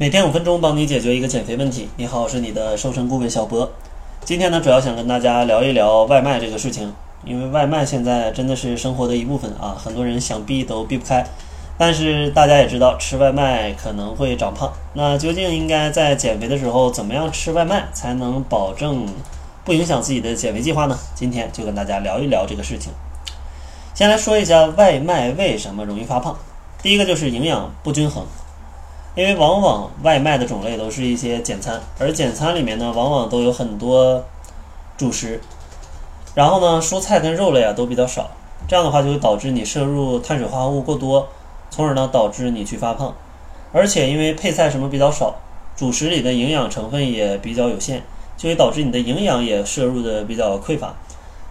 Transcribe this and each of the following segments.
每天五分钟，帮你解决一个减肥问题。你好，我是你的瘦身顾问小博。今天呢，主要想跟大家聊一聊外卖这个事情，因为外卖现在真的是生活的一部分啊，很多人想避都避不开。但是大家也知道，吃外卖可能会长胖。那究竟应该在减肥的时候怎么样吃外卖，才能保证不影响自己的减肥计划呢？今天就跟大家聊一聊这个事情。先来说一下外卖为什么容易发胖。第一个就是营养不均衡。因为往往外卖的种类都是一些简餐，而简餐里面呢，往往都有很多主食，然后呢，蔬菜跟肉类啊都比较少，这样的话就会导致你摄入碳水化合物过多，从而呢导致你去发胖。而且因为配菜什么比较少，主食里的营养成分也比较有限，就会导致你的营养也摄入的比较匮乏，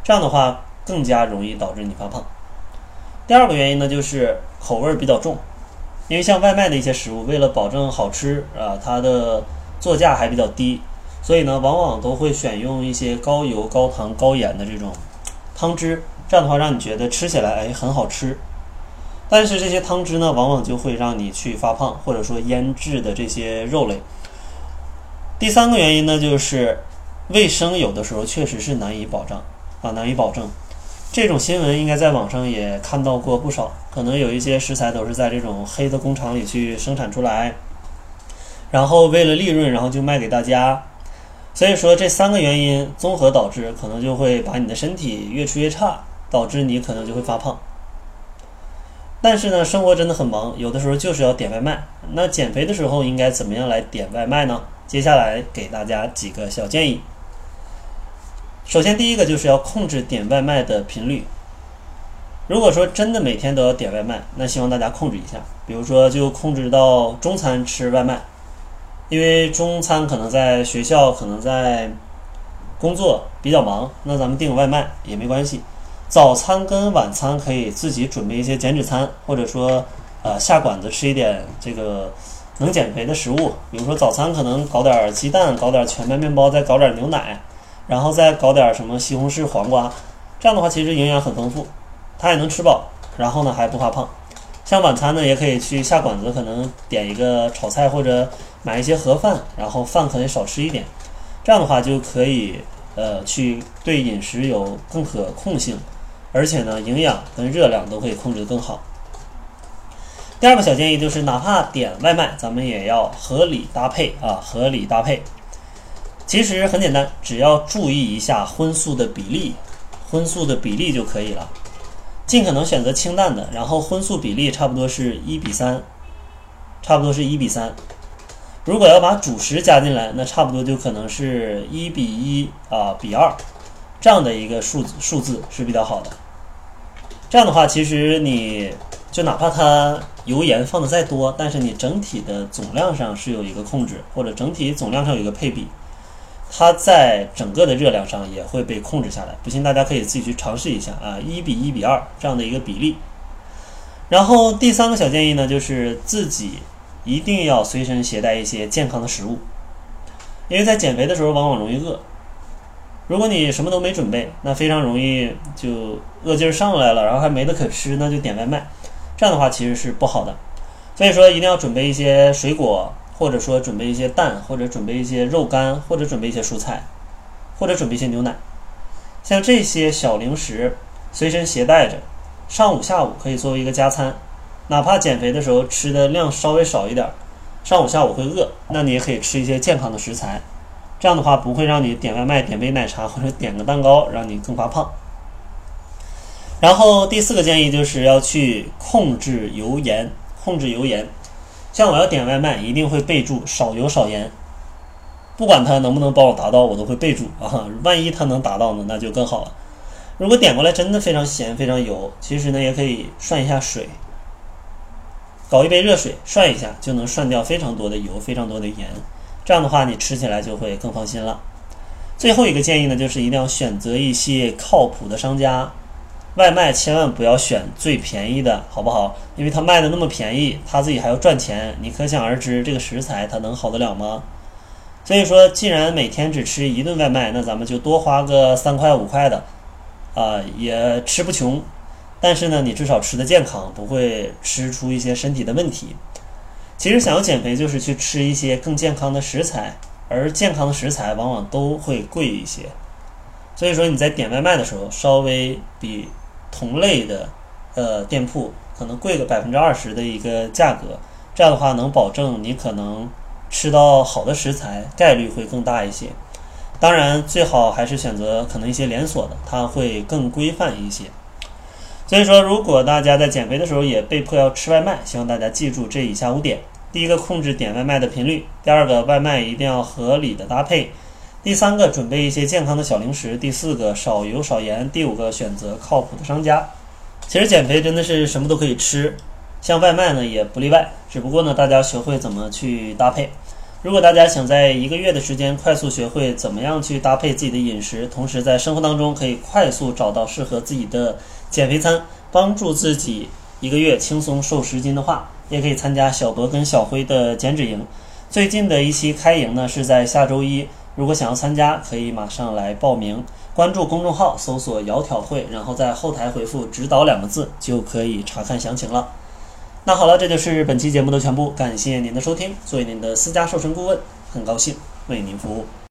这样的话更加容易导致你发胖。第二个原因呢，就是口味比较重。因为像外卖的一些食物，为了保证好吃啊，它的作价还比较低，所以呢，往往都会选用一些高油、高糖、高盐的这种汤汁，这样的话让你觉得吃起来哎很好吃。但是这些汤汁呢，往往就会让你去发胖，或者说腌制的这些肉类。第三个原因呢，就是卫生有的时候确实是难以保障啊，难以保证。这种新闻应该在网上也看到过不少，可能有一些食材都是在这种黑的工厂里去生产出来，然后为了利润，然后就卖给大家。所以说这三个原因综合导致，可能就会把你的身体越吃越差，导致你可能就会发胖。但是呢，生活真的很忙，有的时候就是要点外卖。那减肥的时候应该怎么样来点外卖呢？接下来给大家几个小建议。首先，第一个就是要控制点外卖的频率。如果说真的每天都要点外卖，那希望大家控制一下，比如说就控制到中餐吃外卖，因为中餐可能在学校，可能在工作比较忙，那咱们订外卖也没关系。早餐跟晚餐可以自己准备一些减脂餐，或者说呃下馆子吃一点这个能减肥的食物，比如说早餐可能搞点鸡蛋，搞点全麦面包，再搞点牛奶。然后再搞点什么西红柿、黄瓜，这样的话其实营养很丰富，它也能吃饱，然后呢还不发胖。像晚餐呢，也可以去下馆子，可能点一个炒菜或者买一些盒饭，然后饭可以少吃一点，这样的话就可以呃去对饮食有更可控性，而且呢营养跟热量都可以控制的更好。第二个小建议就是，哪怕点外卖，咱们也要合理搭配啊，合理搭配。其实很简单，只要注意一下荤素的比例，荤素的比例就可以了。尽可能选择清淡的，然后荤素比例差不多是一比三，差不多是一比三。如果要把主食加进来，那差不多就可能是一比一啊比二，这样的一个数字数字是比较好的。这样的话，其实你就哪怕它油盐放的再多，但是你整体的总量上是有一个控制，或者整体总量上有一个配比。它在整个的热量上也会被控制下来，不信大家可以自己去尝试一下啊，一比一比二这样的一个比例。然后第三个小建议呢，就是自己一定要随身携带一些健康的食物，因为在减肥的时候往往容易饿。如果你什么都没准备，那非常容易就饿劲儿上来了，然后还没得可吃，那就点外卖，这样的话其实是不好的。所以说一定要准备一些水果。或者说准备一些蛋，或者准备一些肉干，或者准备一些蔬菜，或者准备一些牛奶，像这些小零食随身携带着，上午下午可以作为一个加餐，哪怕减肥的时候吃的量稍微少一点，上午下午会饿，那你也可以吃一些健康的食材，这样的话不会让你点外卖点杯奶茶或者点个蛋糕让你更发胖。然后第四个建议就是要去控制油盐，控制油盐。像我要点外卖，一定会备注少油少盐，不管他能不能帮我达到，我都会备注啊。万一他能达到呢，那就更好了。如果点过来真的非常咸、非常油，其实呢也可以涮一下水，搞一杯热水涮一下，就能涮掉非常多的油、非常多的盐。这样的话，你吃起来就会更放心了。最后一个建议呢，就是一定要选择一些靠谱的商家。外卖千万不要选最便宜的，好不好？因为他卖的那么便宜，他自己还要赚钱，你可想而知这个食材它能好得了吗？所以说，既然每天只吃一顿外卖，那咱们就多花个三块五块的，啊，也吃不穷。但是呢，你至少吃的健康，不会吃出一些身体的问题。其实想要减肥，就是去吃一些更健康的食材，而健康的食材往往都会贵一些。所以说你在点外卖的时候，稍微比同类的呃店铺可能贵个百分之二十的一个价格，这样的话能保证你可能吃到好的食材概率会更大一些。当然，最好还是选择可能一些连锁的，它会更规范一些。所以说，如果大家在减肥的时候也被迫要吃外卖，希望大家记住这以下五点：第一个，控制点外卖的频率；第二个，外卖一定要合理的搭配；第三个，准备一些健康的小零食；第四个，少油少盐；第五个，选择靠谱的商家。其实减肥真的是什么都可以吃，像外卖呢也不例外。只不过呢，大家学会怎么去搭配。如果大家想在一个月的时间快速学会怎么样去搭配自己的饮食，同时在生活当中可以快速找到适合自己的。减肥餐帮助自己一个月轻松瘦十斤的话，也可以参加小博跟小辉的减脂营。最近的一期开营呢是在下周一，如果想要参加，可以马上来报名。关注公众号，搜索“窈窕会”，然后在后台回复“指导”两个字，就可以查看详情了。那好了，这就是本期节目的全部，感谢您的收听。作为您的私家瘦身顾问，很高兴为您服务。